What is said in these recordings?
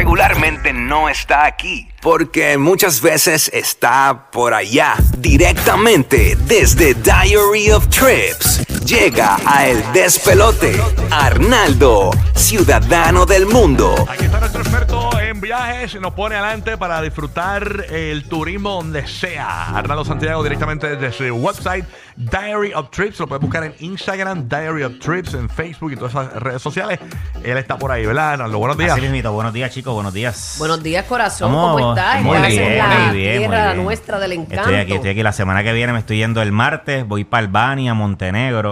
regularmente no está aquí, porque muchas veces está por allá, directamente desde Diary of Trips. Llega a El Despelote, Arnaldo, ciudadano del mundo. Aquí está nuestro experto en viajes y nos pone adelante para disfrutar el turismo donde sea. Arnaldo Santiago directamente desde su website Diary of Trips. Lo puedes buscar en Instagram, Diary of Trips, en Facebook y todas esas redes sociales. Él está por ahí, ¿verdad, Arnaldo? Buenos días. Así mismito. Buenos días, chicos. Buenos días. Buenos días, corazón. ¿Cómo? ¿Cómo estás? Muy bien, en la muy bien, tierra muy bien. nuestra del encanto. Estoy aquí, estoy aquí. La semana que viene me estoy yendo el martes. Voy para Albania, Montenegro.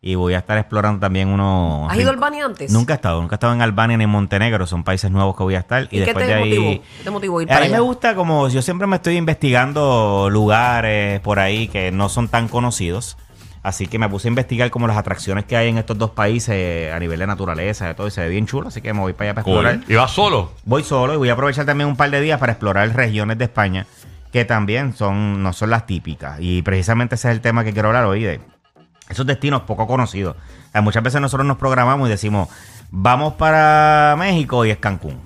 Y voy a estar explorando también unos... ¿Has ido a Albania antes? Nunca he estado. Nunca he estado en Albania ni en Montenegro. Son países nuevos que voy a estar. Y, ¿Y qué después te de ahí... motivó? ¿Qué te motivó a ir a mí me gusta como... Yo siempre me estoy investigando lugares por ahí que no son tan conocidos. Así que me puse a investigar como las atracciones que hay en estos dos países a nivel de naturaleza, de todo, y se ve bien chulo, así que me voy para allá para explorar. ¿Y vas solo? Voy solo y voy a aprovechar también un par de días para explorar regiones de España que también son no son las típicas. Y precisamente ese es el tema que quiero hablar hoy de esos destinos poco conocidos. O sea, muchas veces nosotros nos programamos y decimos, vamos para México y es Cancún.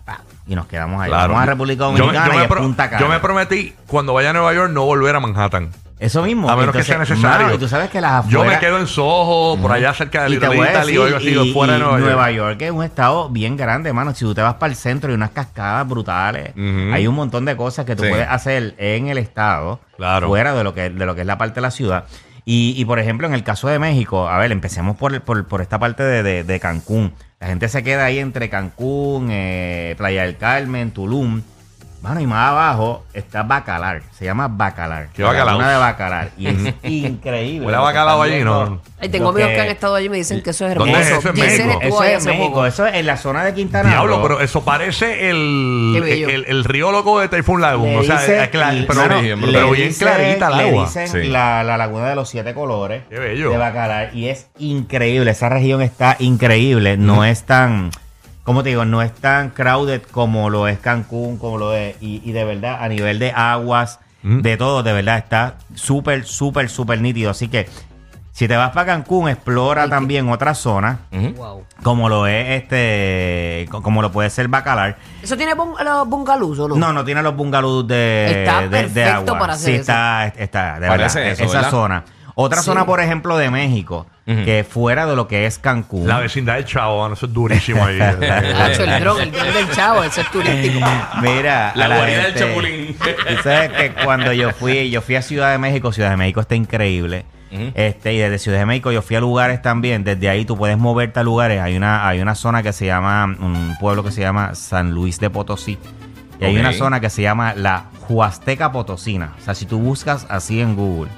Y nos quedamos ahí. Claro. Vamos a República Dominicana yo y es Punta Cana. Yo me prometí cuando vaya a Nueva York no volver a Manhattan. Eso mismo. A menos que sea necesario. mano, y tú sabes que las Yo me quedo en Soho, por allá cerca de Y te Little Italy o algo así, y- fuera de y Nueva York. York es un estado bien grande, mano. Si tú te vas para el centro hay unas cascadas brutales. Hay un montón de cosas que tú Sí. puedes hacer en el estado, Claro. fuera de lo que de lo que es la parte de la ciudad. Y, y, por ejemplo, en el caso de México, a ver, empecemos por, por, por esta parte de, de- de Cancún. La gente se queda ahí entre Cancún, eh, Playa del Carmen, Tulum. Mano, y más abajo está Bacalar. Se llama Bacalar. ¿Qué Bacalao? Una de Bacalar. Y es increíble. Huele a bacalao allí. ¿no? Ay, tengo amigos que- que han estado allí y me dicen que eso es ¿Dónde hermoso. es eso? ¿En Yesenia México? estuvo Eso ahí es hace México, poco. eso es en la zona de Quintana Diablo, Roo. pero eso parece el, Qué bello. el, el río loco de Typhoon Lagoon. Le o sea, dice- es clar- y- pero, mano, pero le bien dice- clarita el le agua. dicen Sí. la, la laguna de los siete colores. Qué bello. De Bacalar. Y es increíble. Esa región está increíble. No es tan. ¿Cómo te digo? No es tan crowded como lo es Cancún, como lo es. Y, y de verdad, a nivel de aguas, Mm. de todo, de verdad, está súper, súper, súper nítido. Así que. Si te vas para Cancún, explora también otras zonas, Ujú. Wow. como lo es este, co- como lo puede ser Bacalar. ¿Eso tiene bung- los bungalows o no? No, no tiene los bungalows de, Está de- de perfecto agua. para hacer sí, eso. está, está, de Parece verdad, eso, esa ¿verdad? zona. Otra Sí. zona, por ejemplo, de México, Ujú. que fuera de lo que es Cancún. La vecindad del Chavo, eso es durísimo ahí. Hacho, el dron, el dron del chavo, ese es turístico. Mira, La a guarida del Chapulín. Tú sabes que cuando yo fui, yo fui a Ciudad de México, Ciudad de México está increíble. Este, y desde Ciudad de México yo fui a lugares también. Desde ahí tú puedes moverte a lugares. Hay una, hay una zona que se llama, un pueblo que se llama San Luis de Potosí. Y hay una zona que se llama la Huasteca Potosina. O sea, si tú buscas así en Google,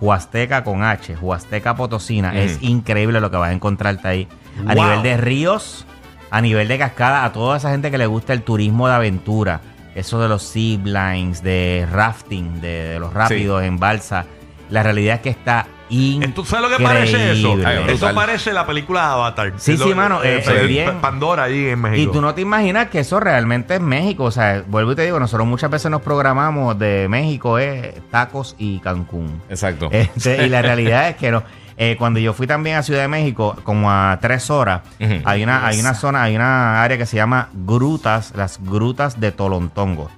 Huasteca con H, Huasteca Potosina, es increíble lo que vas a encontrarte ahí. A Wow. nivel de ríos, a nivel de cascada, a toda esa gente que le gusta el turismo de aventura, eso de los zip lines, de rafting, de, de los rápidos en balsa, la realidad es que está increíble. ¿Tú sabes lo que parece eso? Ay, Eso parece la película Avatar. Sí, Lo- sí, mano, eh, es el bien. Pandora allí en Y México. tú no te imaginas que eso realmente es México. O sea, vuelvo y te digo, nosotros muchas veces nos programamos de México es tacos y Cancún. Exacto. Este, y la realidad es que no. Eh, cuando yo fui también a Ciudad de México, como a tres horas, hay una, hay una zona, hay una área que se llama Grutas, las Grutas de Tolontongo.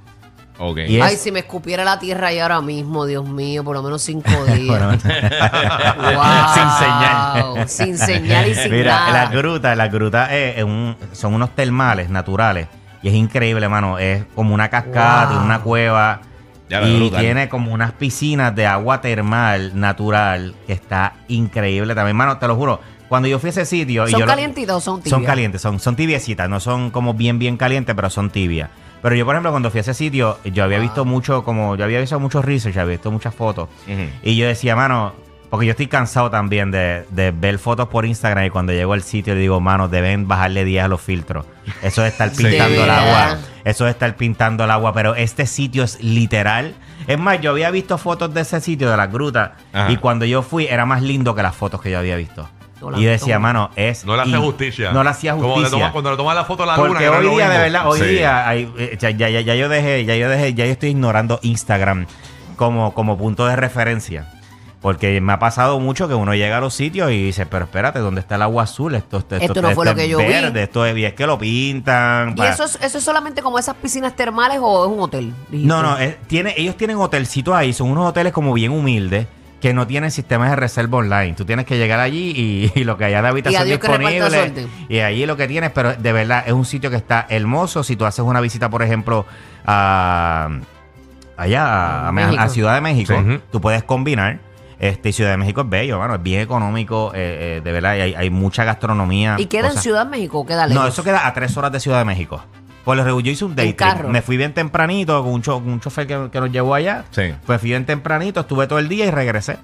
Ok. Y es- Ay, si me escupiera la tierra ahí ahora mismo, Dios mío, por lo menos cinco días. Bueno, Wow. Sin señal. Sin señal y sin Mira, nada. las grutas, las grutas eh, es un- son unos termales naturales. Y es increíble, mano. Es como una cascada, Wow. tiene una cueva. Ya, y brutal. tiene como unas piscinas de agua termal natural que está increíble también, mano. Te lo juro. Cuando yo fui a ese sitio. y ¿Son yo lo- calientitas o son tibias? Son calientes, son, son tibiecitas, no son como bien, bien calientes, pero son tibias. Pero yo, por ejemplo, cuando fui a ese sitio, yo había visto mucho, como yo había visto mucho research, había visto muchas fotos. Y yo decía, mano, porque yo estoy cansado también de, de ver fotos por Instagram y cuando llego al sitio le digo, mano, deben bajarle 10 a los filtros. Eso de estar pintando el agua. Eso de estar pintando el agua. Pero este sitio es literal. Es más, yo había visto fotos de ese sitio, de las grutas. Ajá. Y cuando yo fui, era más lindo que las fotos que yo había visto. No y yo decía, no. mano, es. No le hace in- justicia. No le hacía Como le justicia. toma- cuando le toma la foto a la luna. Porque es hoy día, de verdad, hoy Sí. día hay- eh, ya, ya, ya, ya yo dejé, ya yo dejé, ya yo estoy ignorando Instagram como, como punto de referencia. Porque me ha pasado mucho que uno llega a los sitios y dice, pero espérate, ¿dónde está el agua azul? Esto, esto, Esto no fue lo es que yo vi. verde, Esto es, y es que lo pintan. ¿Y para- eso es, eso es solamente como esas piscinas termales o es un hotel? Dijiste. No, no, es- tiene, ellos tienen hotelcitos ahí, son unos hoteles como bien humildes que no tienen sistemas de reserva online. Tú tienes que llegar allí y, y lo que haya de habitación disponible. Y allí lo que tienes, pero de verdad es un sitio que está hermoso. Si tú haces una visita, por ejemplo, a allá a, a- México. a Ciudad de México, Sí. Tú puedes combinar. Este, y Ciudad de México es bello, mano, es bien económico, eh, eh, de verdad, y hay, hay mucha gastronomía. ¿Y queda en Ciudad de México o queda lejos? no, eso queda a tres horas de Ciudad de México. Por lo regular, yo hice un day trip. Me fui bien tempranito con un, cho- con un chofer que, que nos llevó allá. Sí. Pues fui bien tempranito, estuve todo el día y regresé.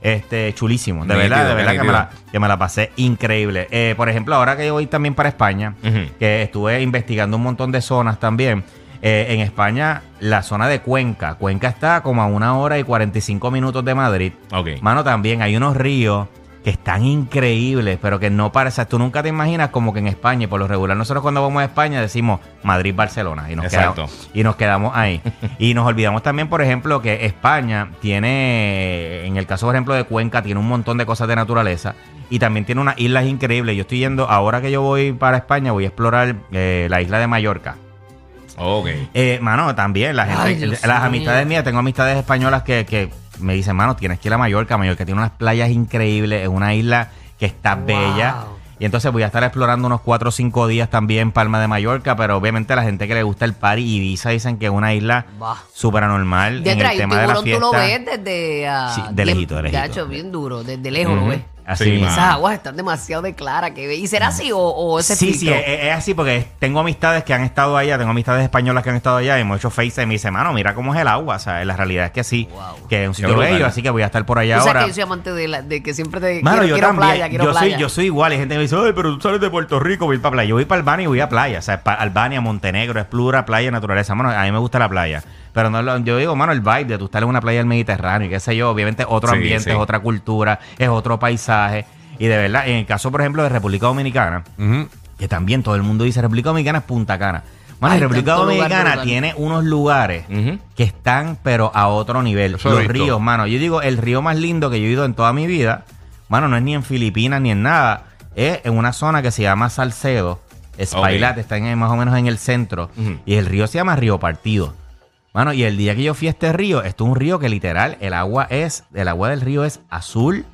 Este, chulísimo. De Nítido, verdad, de verdad que me, la, que me la pasé increíble. Eh, por ejemplo, ahora que yo voy también para España, que estuve investigando un montón de zonas también. eh, en España, la zona de Cuenca. Cuenca está como a una hora y 45 minutos de Madrid. Ok. Mano, también hay unos ríos que están increíbles, pero que no parece. Tú nunca te imaginas como que en España, y por lo regular, nosotros cuando vamos a España decimos Madrid-Barcelona y, nos Exacto. quedamos- y nos quedamos ahí. y nos olvidamos también, por ejemplo, que España tiene, en el caso, por ejemplo, de Cuenca, tiene un montón de cosas de naturaleza y también tiene unas islas increíbles. Yo estoy yendo, ahora que yo voy para España, voy a explorar eh, la isla de Mallorca. Ok. Eh, mano, también la gente, Ay, las amistades mías, tengo amistades españolas que, que me dicen, mano, tienes que ir a Mallorca. Mallorca tiene unas playas increíbles, es una isla que está Wow. bella. Y entonces voy a estar explorando unos 4 o 5 días también Palma de Mallorca, pero obviamente la gente que le gusta el party y Ibiza dicen que es una isla súper anormal De en el tema de la tiburón tú lo fiesta. ves desde... ah, Sí, de lejito, de lejito. Gacho, bien duro, desde lejos lo ves. Así Sí, mismo. mano. Esas aguas están demasiado de clara que ve. ¿Y será así o, o ese Sí, sí, filtro? es, es así porque tengo amistades que han estado allá, tengo amistades españolas que han estado allá y hemos hecho face y me dicen, mano, mira cómo es el agua. O sea, la realidad es que sí, Wow. que es un sitio brutal. bello, así que voy a estar por allá Tú sabes ahora. que yo soy amante de, la- de que siempre te Mano, quiero, yo quiero también. playa, quiero yo, playa. soy, yo soy igual. Hay gente que me dice, ay, pero tú sales de Puerto Rico, voy a ir para playa. Yo voy para Albania y voy a playa. O sea, pa- Albania, Montenegro, es plura, playa, naturaleza. Mano, a mí me gusta la playa. Pero no, lo- yo digo, mano, el vibe de tú estar en una playa del Mediterráneo y qué sé yo, obviamente otro Sí, ambiente, sí. es otra cultura, es otro paisaje. Y de verdad, en el caso, por ejemplo, de República Dominicana, que también todo el mundo dice República Dominicana es Punta Cana. Ay, República lugar Dominicana tiene unos lugares que están, pero a otro nivel. Eso Los visto. ríos, mano. Yo digo, el río más lindo que yo he ido en toda mi vida, mano, no es ni en Filipinas ni en nada. Es en una zona que se llama Salcedo. Spailat, está en, más o menos en el centro. Y el río se llama Río Partido. Mano, y el día que yo fui a este río, esto es un río que literal, el agua es, el agua del río es azul,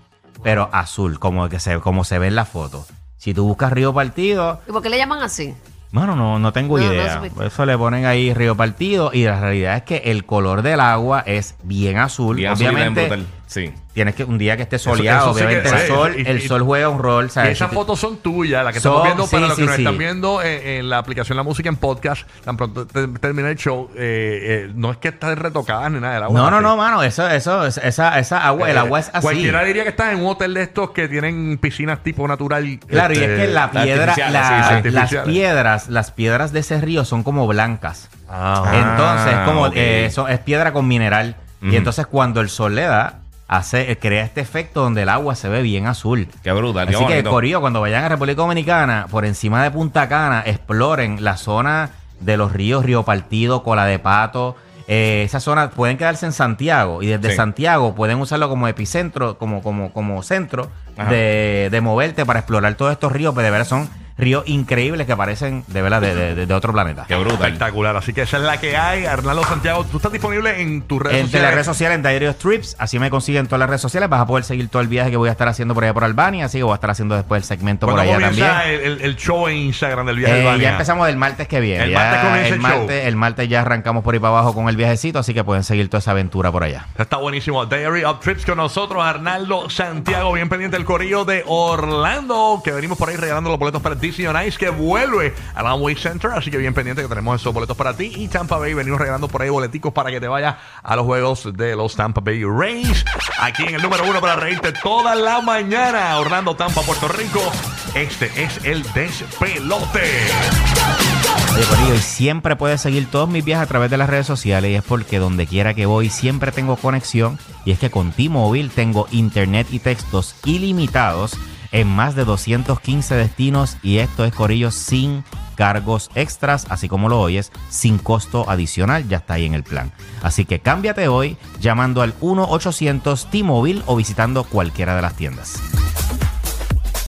pero azul, como que se, como se ve en la foto. Si tú buscas Río Partido, ¿Y por qué le llaman así? Mano, no, no tengo No, no idea. Por Eso le ponen ahí Río Partido y la realidad es que el color del agua es bien azul. Bien azul y bien obviamente, brutal. Sí. tienes que un día que esté soleado, eso sí que- obviamente el sol, y- el y- sol juega un rol, esas fotos son tuyas, las que Son- estamos viendo para sí, los que sí, nos sí. están viendo en la aplicación La Música en podcast. Tan pronto te- termine el show, eh, eh, no es que estás retocadas ni nada del agua. No, no, no, mano, eso, eso, es- esa, esa agua, el Eh, agua es así. Cualquiera diría que estás en un hotel de estos que tienen piscinas tipo natural. Claro, y es este, que la piedra, la- las piedras, las piedras de ese río son como blancas. Ah, Entonces, como eh, eso es piedra con mineral. Y entonces cuando el sol le da, hace, crea este efecto donde el agua se ve bien azul. Qué brutal. qué Así que. Corillo, cuando vayan a República Dominicana, por encima de Punta Cana, exploren la zona de los ríos, Río Partido, Cola de Pato. Eh, esa zona pueden quedarse en Santiago y desde Sí. Santiago pueden usarlo como epicentro, como, como, como centro de, de moverte para explorar todos estos ríos, que de verdad son ríos increíbles que parecen de verdad de, de- de otro planeta. Qué brutal. Espectacular. Así que esa es la que hay. Arnaldo Santiago, tú estás disponible en tus redes Entre sociales. las redes sociales, en Diary of Trips, así me consiguen en todas las redes sociales. Vas a poder seguir todo el viaje que voy a estar haciendo por allá por Albania, así que voy a estar haciendo después el segmento por ¿Cuándo allá también. comienza el, el- el show en Instagram del viaje de Eh, Albania? ya empezamos el martes que viene. El Ya martes comienza el el martes, show. el martes ya arrancamos por ahí para abajo con el viajecito, así que pueden seguir toda esa aventura por allá. Está buenísimo. Diary of Trips con nosotros, Arnaldo Santiago, bien pendiente del corillo de Orlando, que venimos por ahí regalando los boletos para Disney on Ice, que vuelve al Amway Center, así que bien pendiente que tenemos esos boletos para ti. Y Tampa Bay, venimos regalando por ahí boleticos para que te vayas a los juegos de los Tampa Bay Rays. Aquí en el número uno para reírte toda la mañana, Orlando, Tampa, Puerto Rico. Este es el despelote. Oye, y siempre puedes seguir todos mis viajes a través de las redes sociales y es porque donde quiera que voy siempre tengo conexión y es que con T-Mobile tengo internet y textos ilimitados en más de 215 destinos y esto es Corillo sin cargos extras, así como lo oyes, sin costo adicional, ya está ahí en el plan. Así que cámbiate hoy llamando al 1-800 T-Mobile o visitando cualquiera de las tiendas.